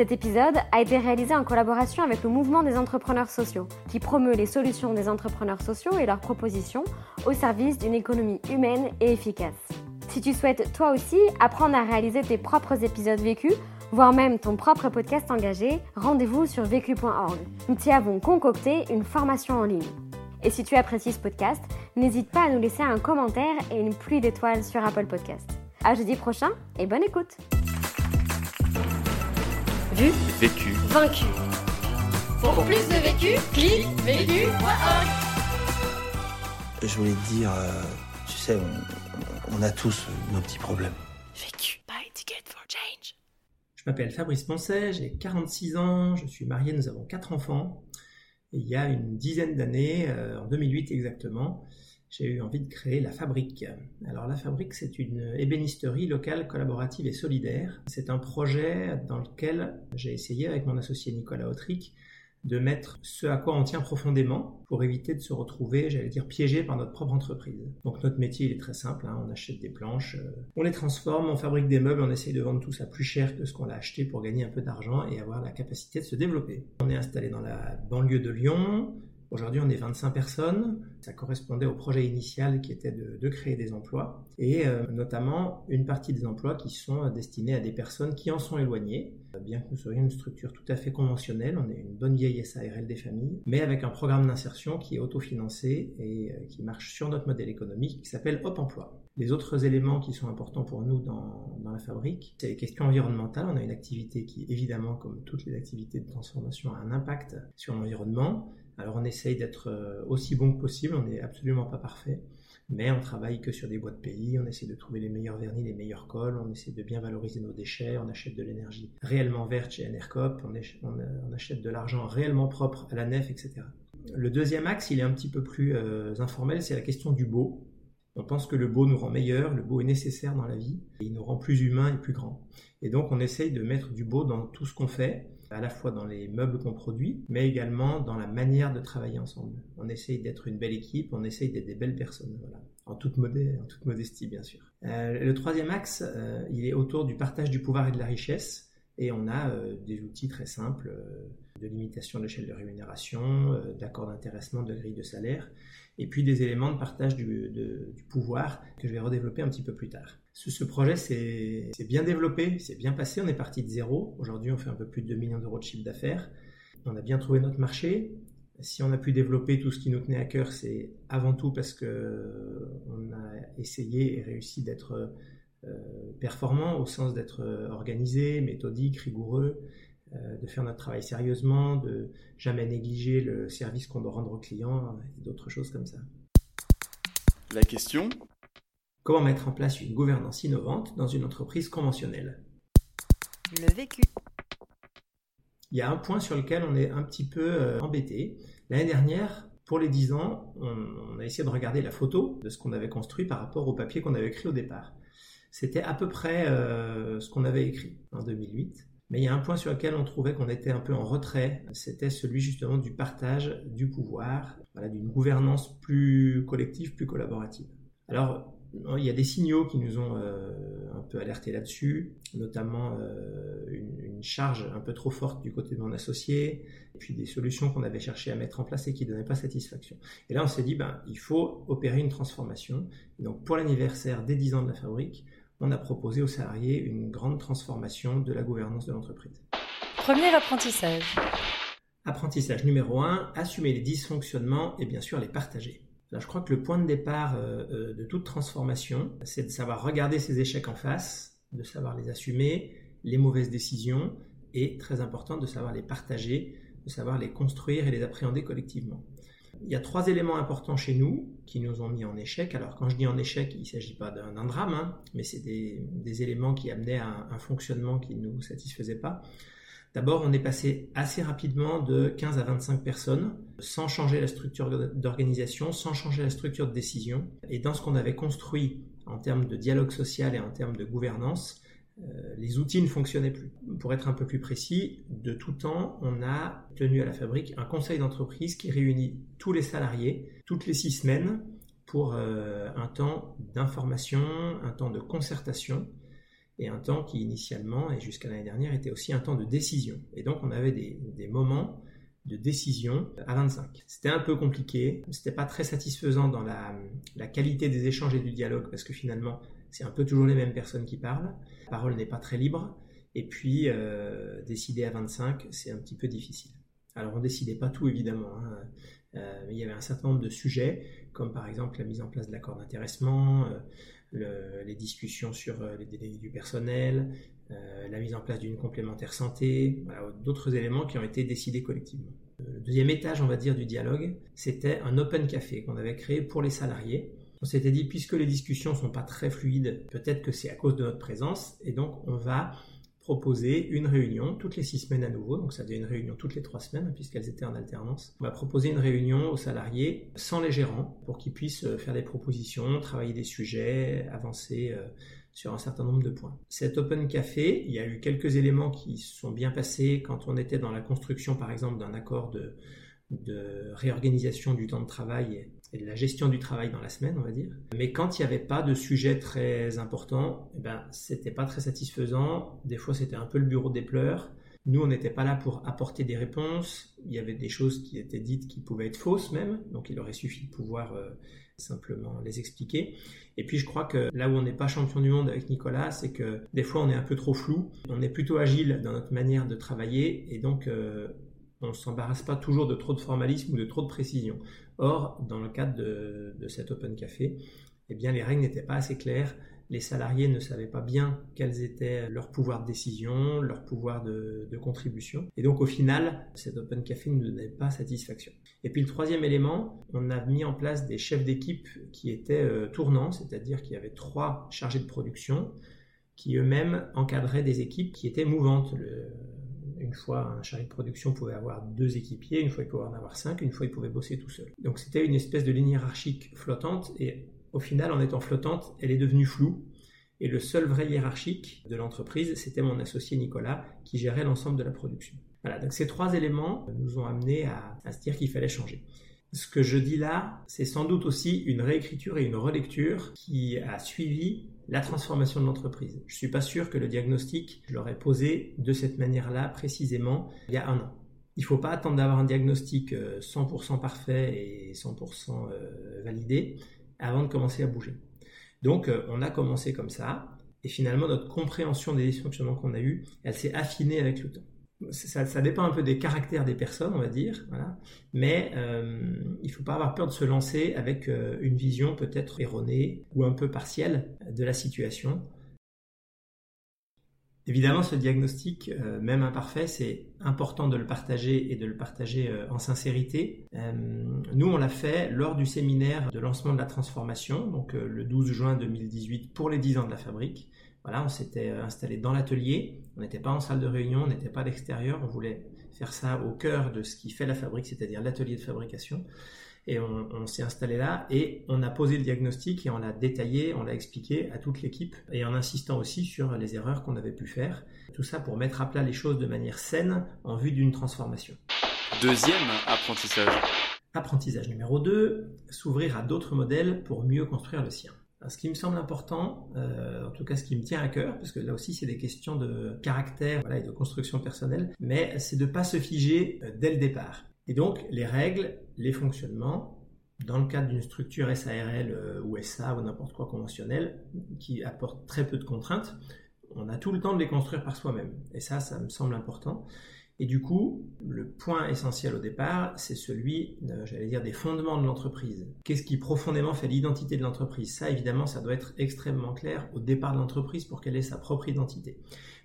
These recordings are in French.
Cet épisode a été réalisé en collaboration avec le mouvement des entrepreneurs sociaux, qui promeut les solutions des entrepreneurs sociaux et leurs propositions au service d'une économie humaine et efficace. Si tu souhaites toi aussi apprendre à réaliser tes propres épisodes vécus, voire même ton propre podcast engagé, rendez-vous sur vécu.org. Nous t'y avons concocté une formation en ligne. Et si tu apprécies ce podcast, n'hésite pas à nous laisser un commentaire et une pluie d'étoiles sur Apple Podcast. À jeudi prochain et bonne écoute! Vécu, vaincu. Pour plus de vécu, clique vécu.org. Je voulais te dire, euh, tu sais, on, a tous nos petits problèmes. Vécu, by Ticket for Change. Je m'appelle Fabrice Poncet, j'ai 46 ans, je suis marié, nous avons quatre enfants. Et il y a une dizaine d'années, euh, en 2008 exactement, j'ai eu envie de créer La Fabrique. Alors La Fabrique, c'est une ébénisterie locale, collaborative et solidaire. C'est un projet dans lequel j'ai essayé avec mon associé Nicolas Autric de mettre ce à quoi on tient profondément pour éviter de se retrouver, j'allais dire, piégé par notre propre entreprise. Donc notre métier, il est très simple, hein. on achète des planches, euh, on les transforme, on fabrique des meubles, on essaye de vendre tout ça plus cher que ce qu'on a acheté pour gagner un peu d'argent et avoir la capacité de se développer. On est installé dans la banlieue de Lyon, Aujourd'hui, on est 25 personnes. Ça correspondait au projet initial qui était de, créer des emplois et euh, notamment une partie des emplois qui sont destinés à des personnes qui en sont éloignées. Bien que nous soyons une structure tout à fait conventionnelle, on est une bonne vieille SARL des familles, mais avec un programme d'insertion qui est autofinancé et euh, qui marche sur notre modèle économique qui s'appelle Hop Emploi. Les autres éléments qui sont importants pour nous dans la fabrique, c'est les questions environnementales. On a une activité qui, évidemment, comme toutes les activités de transformation, a un impact sur l'environnement. Alors on essaye d'être euh, aussi bon que possible, on n'est absolument pas parfait, mais on travaille que sur des bois de pays, on essaie de trouver les meilleurs vernis, les meilleurs cols, on essaie de bien valoriser nos déchets, on achète de l'énergie réellement verte chez Enercop, on, on achète de l'argent réellement propre à la nef, etc. Le deuxième axe, il est un petit peu plus euh, informel, c'est la question du beau. On pense que le beau nous rend meilleur, le beau est nécessaire dans la vie, et il nous rend plus humains et plus grands. Et donc on essaye de mettre du beau dans tout ce qu'on fait, à la fois dans les meubles qu'on produit, mais également dans la manière de travailler ensemble. On essaye d'être une belle équipe, on essaye d'être des belles personnes, voilà. en, toute modestie bien sûr. Euh, le troisième axe, euh, il est autour du partage du pouvoir et de la richesse. Et on a euh, des outils très simples de limitation de l'échelle de rémunération, d'accord d'intéressement, de grille de salaire, et puis des éléments de partage du, pouvoir que je vais redévelopper un petit peu plus tard. Ce, projet s'est bien développé, c'est bien passé, on est parti de zéro. Aujourd'hui, on fait un peu plus de 2 millions d'euros de chiffre d'affaires. On a bien trouvé notre marché. Si on a pu développer tout ce qui nous tenait à cœur, c'est avant tout parce qu'on a essayé et réussi d'être euh, performant au sens d'être organisé, méthodique, rigoureux, euh, de faire notre travail sérieusement, de jamais négliger le service qu'on doit rendre aux clients et d'autres choses comme ça. La question? Comment mettre en place une gouvernance innovante dans une entreprise conventionnelle? Le vécu. Il y a un point sur lequel on est un petit peu euh, embêté. L'année dernière, pour les 10 ans, on, a essayé de regarder la photo de ce qu'on avait construit par rapport au papier qu'on avait écrit au départ. C'était à peu près euh, ce qu'on avait écrit en 2008. Mais il y a un point sur lequel on trouvait qu'on était un peu en retrait, c'était celui justement du partage du pouvoir, d'une gouvernance plus collective, plus collaborative. Alors, il y a des signaux qui nous ont euh, un peu alertés là-dessus, notamment euh, une, charge un peu trop forte du côté de mon associé, et puis des solutions qu'on avait cherché à mettre en place et qui ne donnaient pas satisfaction. Et là, on s'est dit, ben, il faut opérer une transformation. Donc, pour l'anniversaire des 10 ans de la fabrique, on a proposé aux salariés une grande transformation de la gouvernance de l'entreprise. Premier apprentissage. Apprentissage numéro 1, assumer les dysfonctionnements et bien sûr les partager je crois que le point de départ euh, euh, de toute transformation, c'est de savoir regarder ses échecs en face, de savoir les assumer, les mauvaises décisions, et très important de savoir les partager, de savoir les construire et les appréhender collectivement. Il y a trois éléments importants chez nous qui nous ont mis en échec. Alors quand je dis en échec, il ne s'agit pas d'un drame, hein, mais c'est des, éléments qui amenaient à un, fonctionnement qui ne nous satisfaisait pas. D'abord, on est passé assez rapidement de 15 à 25 personnes, sans changer la structure d'organisation, sans changer la structure de décision. Et dans ce qu'on avait construit en termes de dialogue social et en termes de gouvernance, les outils ne fonctionnaient plus. Pour être un peu plus précis, de tout temps, on a tenu à la fabrique un conseil d'entreprise qui réunit tous les salariés toutes les six semaines pour euh, un temps d'information, un temps de concertation et un temps qui initialement et jusqu'à l'année dernière était aussi un temps de décision. Et donc on avait des, moments de décision à 25. C'était un peu compliqué, c'était pas très satisfaisant dans la, qualité des échanges et du dialogue parce que finalement c'est un peu toujours les mêmes personnes qui parlent, la parole n'est pas très libre et puis euh, décider à 25 c'est un petit peu difficile. Alors on décidait pas tout évidemment, hein. euh, mais il y avait un certain nombre de sujets comme par exemple la mise en place de l'accord d'intéressement, euh, les discussions sur les délais du personnel, la mise en place d'une complémentaire santé, d'autres éléments qui ont été décidés collectivement. Le deuxième étage, on va dire, du dialogue, c'était un open café qu'on avait créé pour les salariés. On s'était dit, puisque les discussions sont pas très fluides, peut-être que c'est à cause de notre présence, et donc on va proposer une réunion toutes les six semaines à nouveau, donc ça devient une réunion toutes les trois semaines puisqu'elles étaient en alternance. On va proposer une réunion aux salariés sans les gérants pour qu'ils puissent euh, faire des propositions, travailler des sujets, avancer euh, sur un certain nombre de points. Cet Open Café, il y a eu quelques éléments qui sont bien passés quand on était dans la construction par exemple d'un accord de, de réorganisation du temps de travail de la gestion du travail dans la semaine, on va dire. Mais quand il n'y avait pas de sujet très important, eh ben, c'était pas très satisfaisant. Des fois, c'était un peu le bureau des pleurs. Nous, on n'était pas là pour apporter des réponses. Il y avait des choses qui étaient dites qui pouvaient être fausses même. Donc, il aurait suffi de pouvoir euh, simplement les expliquer. Et puis, je crois que là où on n'est pas champion du monde avec Nicolas, c'est que des fois, on est un peu trop flou. On est plutôt agile dans notre manière de travailler. Et donc, euh, on ne s'embarrasse pas toujours de trop de formalisme ou de trop de précision. Or, dans le cadre de, cet Open Café, eh bien, les règles n'étaient pas assez claires. Les salariés ne savaient pas bien quels étaient leurs pouvoirs de décision, leurs pouvoirs de, contribution. Et donc, au final, cet Open Café ne donnait pas satisfaction. Et puis, le troisième élément, on a mis en place des chefs d'équipe qui étaient euh, tournants, c'est-à-dire qu'il y avait trois chargés de production qui eux-mêmes encadraient des équipes qui étaient mouvantes. Une fois, un chargé de production pouvait avoir deux équipiers, une fois il pouvait en avoir cinq, une fois il pouvait bosser tout seul. Donc c'était une espèce de ligne hiérarchique flottante et au final, en étant flottante, elle est devenue floue. Et le seul vrai hiérarchique de l'entreprise, c'était mon associé Nicolas qui gérait l'ensemble de la production. Voilà, donc ces trois éléments nous ont amené à, à se dire qu'il fallait changer. Ce que je dis là, c'est sans doute aussi une réécriture et une relecture qui a suivi la transformation de l'entreprise. Je ne suis pas sûr que le diagnostic, je l'aurais posé de cette manière-là précisément il y a un an. Il ne faut pas attendre d'avoir un diagnostic 100% euh, parfait et 100% euh, validé avant de commencer à bouger. Donc euh, on a commencé comme ça et finalement notre compréhension des dysfonctionnements qu'on a eus, elle s'est affinée avec le temps ça, dépend un peu des caractères des personnes, on va dire, mais euh, il ne faut pas avoir peur de se lancer avec euh, une vision peut-être erronée ou un peu partielle de la situation. Évidemment, ce diagnostic, euh, même imparfait, c'est important de le partager et de le partager en sincérité. nous, on l'a fait lors du séminaire de lancement de la transformation, donc le 12 juin 2018 pour les 10 ans de la fabrique. Voilà, on s'était euh, installé dans l'atelier, on n'était pas en salle de réunion, on n'était pas à l'extérieur, on voulait faire ça au cœur de ce qui fait la fabrique, c'est-à-dire l'atelier de fabrication. Et on, s'est installé là et on a posé le diagnostic et on l'a détaillé, on l'a expliqué à toute l'équipe et en insistant aussi sur les erreurs qu'on avait pu faire. Tout ça pour mettre à plat les choses de manière saine en vue d'une transformation. Deuxième apprentissage. Apprentissage numéro 2, s'ouvrir à d'autres modèles pour mieux construire le sien ce qui me semble important, euh, en tout cas ce qui me tient à cœur, parce que là aussi c'est des questions de caractère et de construction personnelle, mais c'est de ne pas se figer euh, dès le départ. Et donc les règles, les fonctionnements, dans le cadre d'une structure SARL euh, ou SA ou n'importe quoi conventionnel, qui apporte très peu de contraintes, on a tout le temps de les construire par soi-même. Et ça, ça me semble important. Et du coup, le point essentiel au départ, c'est celui, j'allais dire, des fondements de l'entreprise. Qu'est-ce qui profondément fait l'identité de l'entreprise? Ça, évidemment, ça doit être extrêmement clair au départ de l'entreprise pour qu'elle ait sa propre identité.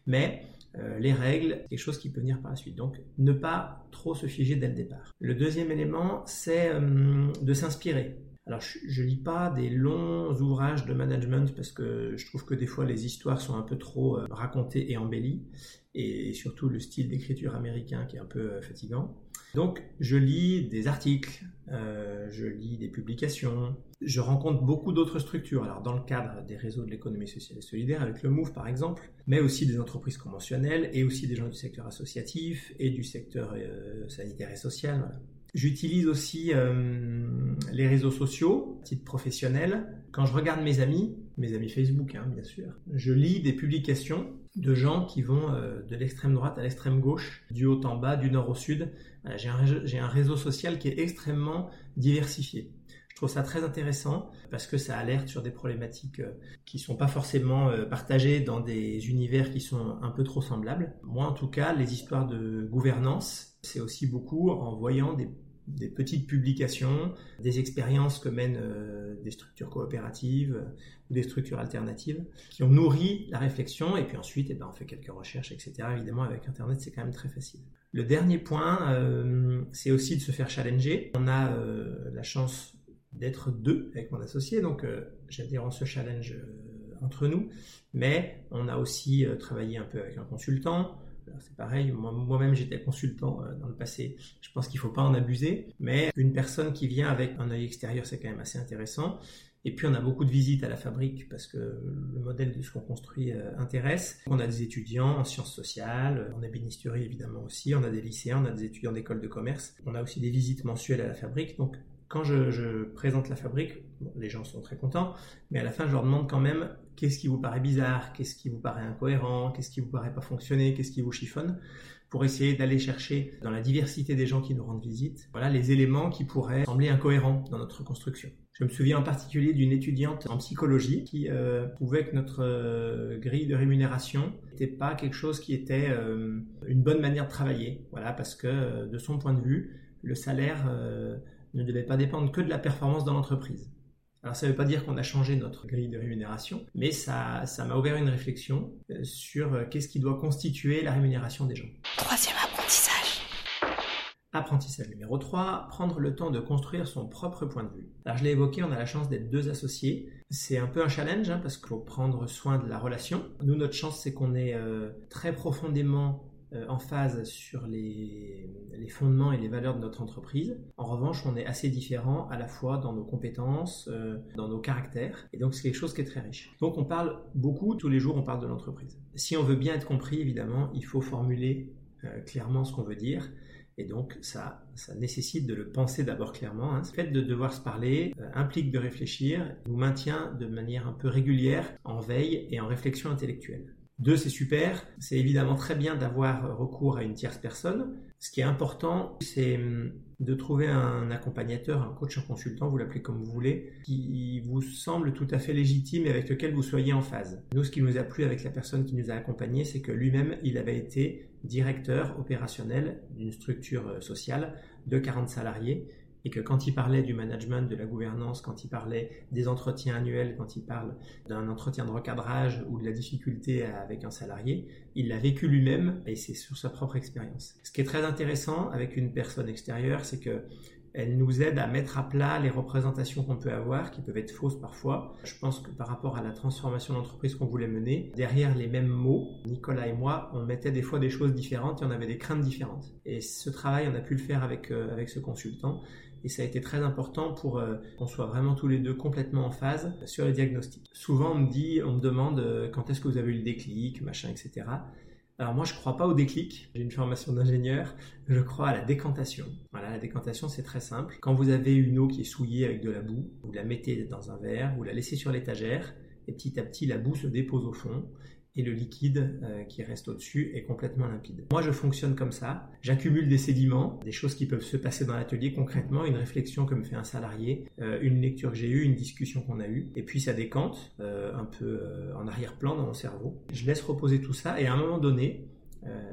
Mais euh, les règles, quelque chose qui peut venir par la suite. Donc, ne pas trop se figer dès le départ. Le deuxième élément, c'est euh, de s'inspirer. Alors, je ne lis pas des longs ouvrages de management parce que je trouve que des fois les histoires sont un peu trop euh, racontées et embellies, et surtout le style d'écriture américain qui est un peu euh, fatigant. Donc, je lis des articles, euh, je lis des publications, je rencontre beaucoup d'autres structures. Alors, dans le cadre des réseaux de l'économie sociale et solidaire, avec le MOVE par exemple, mais aussi des entreprises conventionnelles et aussi des gens du secteur associatif et du secteur sanitaire et social. J'utilise aussi euh, les réseaux sociaux, titre professionnel. Quand je regarde mes amis, mes amis Facebook, hein, bien sûr, je lis des publications de gens qui vont euh, de l'extrême droite à l'extrême gauche, du haut en bas, du nord au sud. j'ai, un réseau, social qui est extrêmement diversifié. Je trouve ça très intéressant parce que ça alerte sur des problématiques euh, qui ne sont pas forcément partagées dans des univers qui sont un peu trop semblables. Moi, en tout cas, les histoires de gouvernance, c'est aussi beaucoup en voyant des des petites publications, des expériences que mènent euh, des structures coopératives ou des structures alternatives qui ont nourri la réflexion et puis ensuite eh ben, on fait quelques recherches, etc. Évidemment avec Internet c'est quand même très facile. Le dernier point, euh, c'est aussi de se faire challenger. On a euh, la chance d'être deux avec mon associé, donc j'adhère en ce challenge entre nous, mais on a aussi travaillé un peu avec un consultant, c'est pareil, moi-même j'étais consultant euh, dans le passé. Je pense qu'il ne faut pas en abuser, mais une personne qui vient avec un œil extérieur, c'est quand même assez intéressant. Et puis on a beaucoup de visites à la fabrique parce que le modèle de ce qu'on construit euh, intéresse. On a des étudiants en sciences sociales, on a bénisterie évidemment aussi, on a des lycéens, on a des étudiants d'école de commerce. On a aussi des visites mensuelles à la fabrique. Donc quand je, présente la fabrique, les gens sont très contents, mais à la fin je leur demande quand même qu'est-ce qui vous paraît bizarre, qu'est-ce qui vous paraît incohérent, qu'est-ce qui vous paraît pas fonctionner, qu'est-ce qui vous chiffonne, pour essayer d'aller chercher dans la diversité des gens qui nous rendent visite, voilà les éléments qui pourraient sembler incohérents dans notre construction. Je me souviens en particulier d'une étudiante en psychologie qui euh, trouvait que notre euh, grille de rémunération n'était pas quelque chose qui était euh, une bonne manière de travailler, voilà parce que de son point de vue, le salaire ne devait pas dépendre que de la performance dans l'entreprise. Alors ça ne veut pas dire qu'on a changé notre grille de rémunération, mais ça, ça m'a ouvert une réflexion euh, sur euh, qu'est-ce qui doit constituer la rémunération des gens. Troisième apprentissage. Apprentissage numéro 3, prendre le temps de construire son propre point de vue. Alors je l'ai évoqué, on a la chance d'être deux associés. C'est un peu un challenge hein, parce qu'il faut prendre soin de la relation. Nous, notre chance, c'est qu'on est euh, très profondément en phase sur les, fondements et les valeurs de notre entreprise. En revanche, on est assez différent à la fois dans nos compétences, euh, dans nos caractères, et donc c'est quelque chose qui est très riche. Donc on parle beaucoup, tous les jours on parle de l'entreprise. Si on veut bien être compris, évidemment, il faut formuler euh, clairement ce qu'on veut dire. Et donc, ça, ça nécessite de le penser d'abord clairement. Hein. Le fait de devoir se parler implique de réfléchir, nous maintient de manière un peu régulière en veille et en réflexion intellectuelle. Deux, c'est super. C'est évidemment très bien d'avoir recours à une tierce personne. Ce qui est important, c'est hum, de trouver un accompagnateur, un coach, un consultant, vous l'appelez comme vous voulez, qui vous semble tout à fait légitime et avec lequel vous soyez en phase. Nous, ce qui nous a plu avec la personne qui nous a accompagnés, c'est que lui-même, il avait été directeur opérationnel d'une structure euh, sociale de 40 salariés et que quand il parlait du management, de la gouvernance, quand il parlait des entretiens annuels, quand il parle d'un entretien de recadrage ou de la difficulté avec un salarié, il l'a vécu lui-même et c'est sur sa propre expérience. Ce qui est très intéressant avec une personne extérieure, c'est que elle nous aide à mettre à plat les représentations qu'on peut avoir, qui peuvent être fausses parfois. Je pense que par rapport à la transformation d'entreprise qu'on voulait mener, derrière les mêmes mots, Nicolas et moi, on mettait des fois des choses différentes et on avait des craintes différentes. Et ce travail, on a pu le faire avec, euh, avec ce consultant et ça a été très important pour euh, qu'on soit vraiment tous les deux complètement en phase sur les diagnostics. Souvent on me dit, on me demande euh, quand est-ce que vous avez eu le déclic, machin, etc. Alors moi je ne crois pas au déclic, j'ai une formation d'ingénieur, je crois à la décantation. Voilà, la décantation c'est très simple. Quand vous avez une eau qui est souillée avec de la boue, vous la mettez dans un verre, vous la laissez sur l'étagère, et petit à petit la boue se dépose au fond, et le liquide euh, qui reste au-dessus est complètement limpide. Moi, je fonctionne comme ça. J'accumule des sédiments, des choses qui peuvent se passer dans l'atelier concrètement, une réflexion que me fait un salarié, euh, une lecture que j'ai eue, une discussion qu'on a eue, et puis ça décante euh, un peu en arrière-plan dans mon cerveau. Je laisse reposer tout ça, et à un moment donné,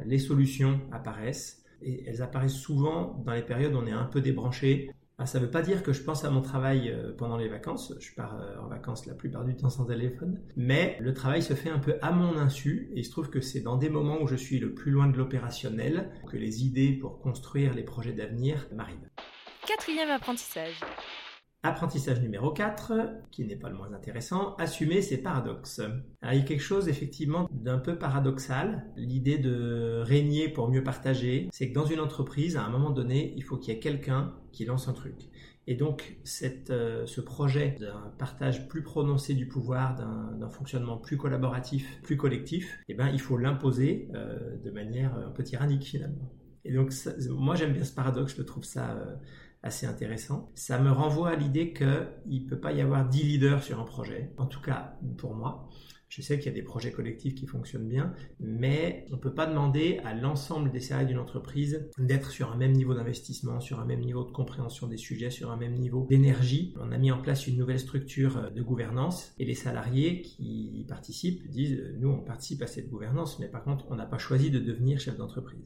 les solutions apparaissent. Et elles apparaissent souvent dans les périodes où on est un peu débranché, ah, ça ne veut pas dire que je pense à mon travail euh, pendant les vacances. Je pars euh, en vacances la plupart du temps sans téléphone. Mais le travail se fait un peu à mon insu. Et il se trouve que c'est dans des moments où je suis le plus loin de l'opérationnel que les idées pour construire les projets d'avenir m'arrivent. Quatrième apprentissage. Apprentissage numéro 4, qui n'est pas le moins intéressant, assumer ses paradoxes. il y a quelque chose effectivement d'un peu paradoxal, l'idée de régner pour mieux partager, c'est que dans une entreprise, à un moment donné, il faut qu'il y ait quelqu'un qui lance un truc. Et donc, euh, ce projet d'un partage plus prononcé du pouvoir, d'un fonctionnement plus collaboratif, plus collectif, eh ben, il faut l'imposer euh, de manière un peu tyrannique finalement. Et donc, moi j'aime bien ce paradoxe, je trouve ça euh, assez intéressant. Ça me renvoie à l'idée qu'il ne peut pas y avoir 10 leaders sur un projet, en tout cas pour moi. Je sais qu'il y a des projets collectifs qui fonctionnent bien, mais on ne peut pas demander à l'ensemble des salariés d'une entreprise d'être sur un même niveau d'investissement, sur un même niveau de compréhension des sujets, sur un même niveau d'énergie. On a mis en place une nouvelle structure de gouvernance et les salariés qui y participent disent nous on participe à cette gouvernance, mais par contre on n'a pas choisi de devenir chef d'entreprise.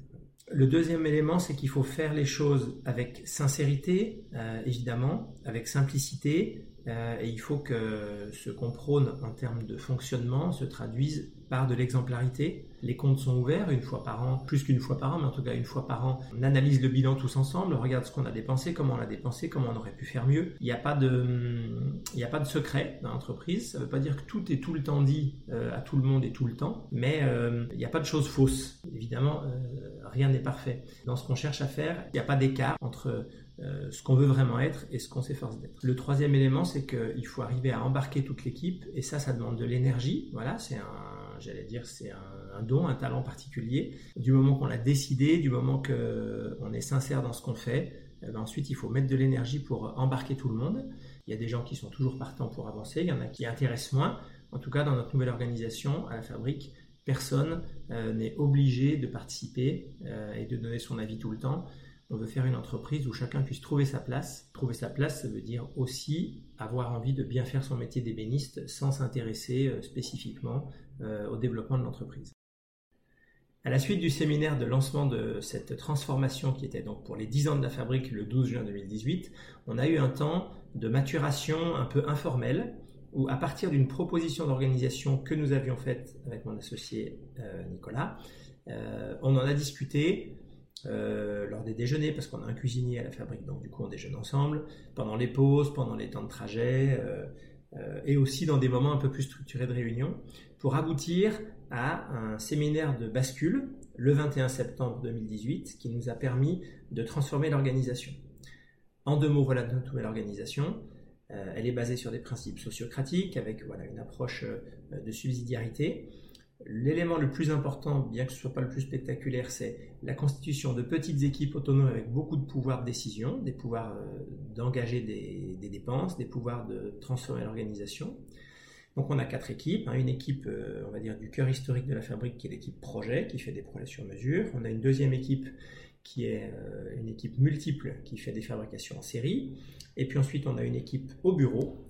Le deuxième élément, c'est qu'il faut faire les choses avec sincérité, euh, évidemment, avec simplicité, euh, et il faut que ce qu'on prône en termes de fonctionnement se traduise par de l'exemplarité. Les comptes sont ouverts une fois par an, plus qu'une fois par an, mais en tout cas une fois par an. On analyse le bilan tous ensemble, on regarde ce qu'on a dépensé, comment on l'a dépensé, comment on aurait pu faire mieux. Il n'y a pas de, secret dans l'entreprise. Ça ne veut pas dire que tout est tout le temps dit euh, à tout le monde et tout le temps, mais euh, il n'y a pas de choses fausses. Évidemment, rien n'est parfait. Dans ce qu'on cherche à faire, il n'y a pas d'écart entre euh, ce qu'on veut vraiment être et ce qu'on s'efforce d'être. Le troisième élément, c'est qu'il faut arriver à embarquer toute l'équipe et ça, ça demande de l'énergie. Voilà, c'est un, j'allais dire, c'est un, don, un talent particulier. Du moment qu'on l'a décidé, du moment qu'on est sincère dans ce qu'on fait, eh ben, ensuite il faut mettre de l'énergie pour embarquer tout le monde. Il y a des gens qui sont toujours partants pour avancer, il y en a qui intéressent moins. En tout cas, dans notre nouvelle organisation, à la fabrique, personne euh, n'est obligé de participer euh, et de donner son avis tout le temps. On veut faire une entreprise où chacun puisse trouver sa place. Trouver sa place, ça veut dire aussi avoir envie de bien faire son métier d'ébéniste sans s'intéresser euh, spécifiquement euh, au développement de l'entreprise. À la suite du séminaire de lancement de cette transformation qui était donc pour les 10 ans de la fabrique le 12 juin 2018, on a eu un temps de maturation un peu informel où à partir d'une proposition d'organisation que nous avions faite avec mon associé euh, Nicolas, on en a discuté euh, lors des déjeuners, parce qu'on a un cuisinier à la fabrique, donc du coup on déjeune ensemble, pendant les pauses, pendant les temps de trajet, euh, euh, et aussi dans des moments un peu plus structurés de réunion, pour aboutir à un séminaire de bascule le 21 septembre 2018 qui nous a permis de transformer l'organisation. En deux mots, voilà notre nouvelle organisation. elle est basée sur des principes sociocratiques avec voilà, une approche de subsidiarité L'élément le plus important, bien que ce ne soit pas le plus spectaculaire, c'est la constitution de petites équipes autonomes avec beaucoup de pouvoirs de décision, des pouvoirs euh, d'engager des, dépenses, des pouvoirs de transformer l'organisation. Donc on a quatre équipes, hein. une équipe, euh, on va dire, du cœur historique de la fabrique qui est l'équipe projet, qui fait des projets sur mesure. On a une deuxième équipe qui est euh, une équipe multiple qui fait des fabrications en série. Et puis ensuite on a une équipe au bureau,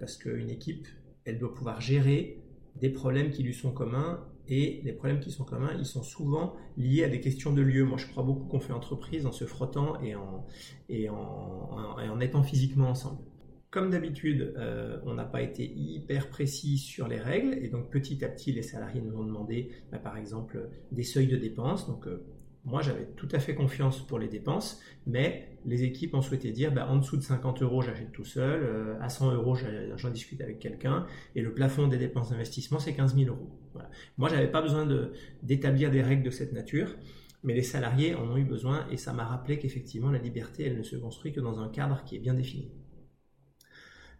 parce qu'une équipe, elle doit pouvoir gérer des problèmes qui lui sont communs et les problèmes qui sont communs, ils sont souvent liés à des questions de lieu. Moi, je crois beaucoup qu'on fait entreprise en se frottant et en, et en, en étant physiquement ensemble. Comme d'habitude, euh, on n'a pas été hyper précis sur les règles et donc petit à petit, les salariés nous ont demandé, bah, par exemple, des seuils de dépenses. Donc, euh, moi, j'avais tout à fait confiance pour les dépenses, mais les équipes ont souhaité dire bah, en dessous de 50 euros, j'achète tout seul, euh, à 100 euros, j'en discute avec quelqu'un, et le plafond des dépenses d'investissement, c'est 15 000 euros. Voilà. Moi, j'avais pas besoin d'établir des règles de cette nature, mais les salariés en ont eu besoin, et ça m'a rappelé qu'effectivement, la liberté, elle ne se construit que dans un cadre qui est bien défini.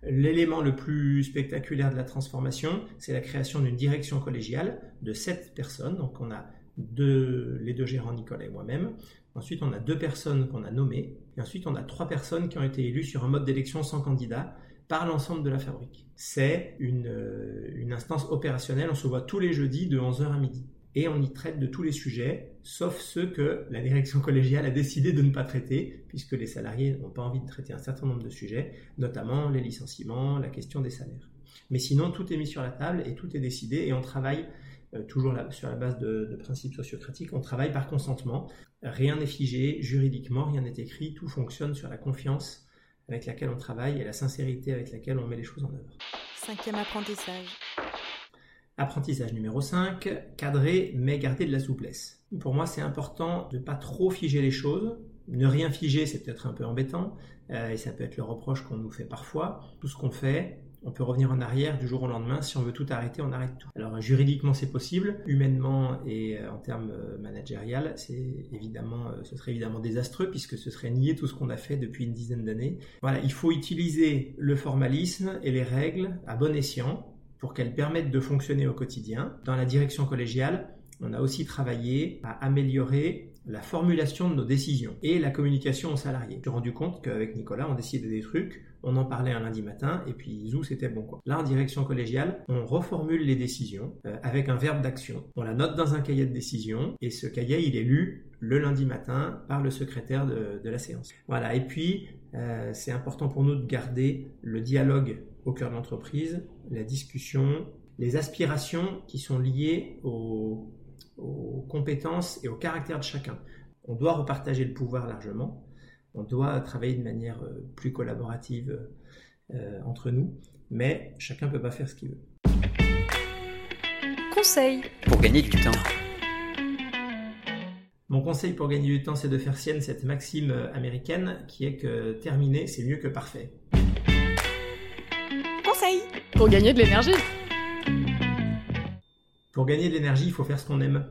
L'élément le plus spectaculaire de la transformation, c'est la création d'une direction collégiale de 7 personnes. Donc on a les deux gérants, Nicolas et moi-même. Ensuite, on a deux personnes qu'on a nommées. Ensuite, on a trois personnes qui ont été élues sur un mode d'élection sans candidat par l'ensemble de la fabrique. C'est une, euh, une, instance opérationnelle. On se voit tous les jeudis de 11h à midi. Et on y traite de tous les sujets, sauf ceux que la direction collégiale a décidé de ne pas traiter, puisque les salariés n'ont pas envie de traiter un certain nombre de sujets, notamment les licenciements, la question des salaires. Mais sinon, tout est mis sur la table et tout est décidé et on travaille euh, toujours sur la base de, principes sociocratiques, on travaille par consentement. Rien n'est figé juridiquement, rien n'est écrit, tout fonctionne sur la confiance avec laquelle on travaille et la sincérité avec laquelle on met les choses en œuvre. Cinquième apprentissage. Apprentissage numéro 5, cadrer mais garder de la souplesse. Pour moi, c'est important de ne pas trop figer les choses, Ne rien figer, c'est peut-être un peu embêtant, euh, et ça peut être le reproche qu'on nous fait parfois. Tout ce qu'on fait, on peut revenir en arrière du jour au lendemain. Si on veut tout arrêter, on arrête tout. Alors juridiquement, c'est possible. Humainement et euh, en termes euh, managérial, c'est évidemment, ce serait évidemment désastreux puisque ce serait nier tout ce qu'on a fait depuis une dizaine d'années. Voilà, il faut utiliser le formalisme et les règles à bon escient pour qu'elles permettent de fonctionner au quotidien. Dans la direction collégiale, on a aussi travaillé à améliorer la formulation de nos décisions et la communication aux salariés. J'ai rendu compte qu'avec Nicolas, on décidait des trucs, on en parlait un lundi matin et puis zou, c'était bon quoi. Là, en direction collégiale, on reformule les décisions euh, avec un verbe d'action. On la note dans un cahier de décision et ce cahier, il est lu le lundi matin par le secrétaire de, la séance. Voilà. Et puis, euh, c'est important pour nous de garder le dialogue au cœur de l'entreprise, la discussion, les aspirations qui sont liées aux aux compétences et au caractère de chacun. On doit repartager le pouvoir largement, on doit travailler de manière euh, plus collaborative euh, entre nous, mais chacun ne peut pas faire ce qu'il veut. Conseil pour gagner du temps. Mon conseil pour gagner du temps, c'est de faire sienne cette maxime euh, américaine qui est que terminer, c'est mieux que parfait. Conseil pour gagner de l'énergie. Pour gagner de l'énergie, il faut faire ce qu'on aime.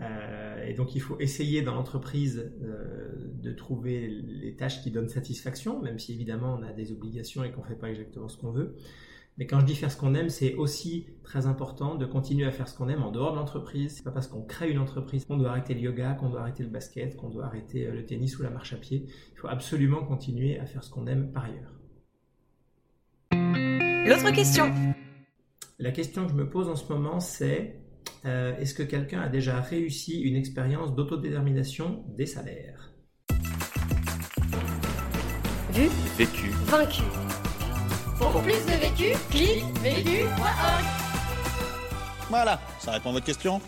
Euh, et donc il faut essayer dans l'entreprise euh, de trouver les tâches qui donnent satisfaction, même si évidemment on a des obligations et qu'on ne fait pas exactement ce qu'on veut. Mais quand je dis faire ce qu'on aime, c'est aussi très important de continuer à faire ce qu'on aime en dehors de l'entreprise. C'est pas parce qu'on crée une entreprise qu'on doit arrêter le yoga, qu'on doit arrêter le basket, qu'on doit arrêter euh, le tennis ou la marche à pied. Il faut absolument continuer à faire ce qu'on aime par ailleurs. L'autre question. La question que je me pose en ce moment, c'est euh, est-ce que quelqu'un a déjà réussi une expérience d'autodétermination des salaires? Vu. Vécu. Vaincu. Pour plus de vécu, clique vécu.org Voilà, ça répond à votre question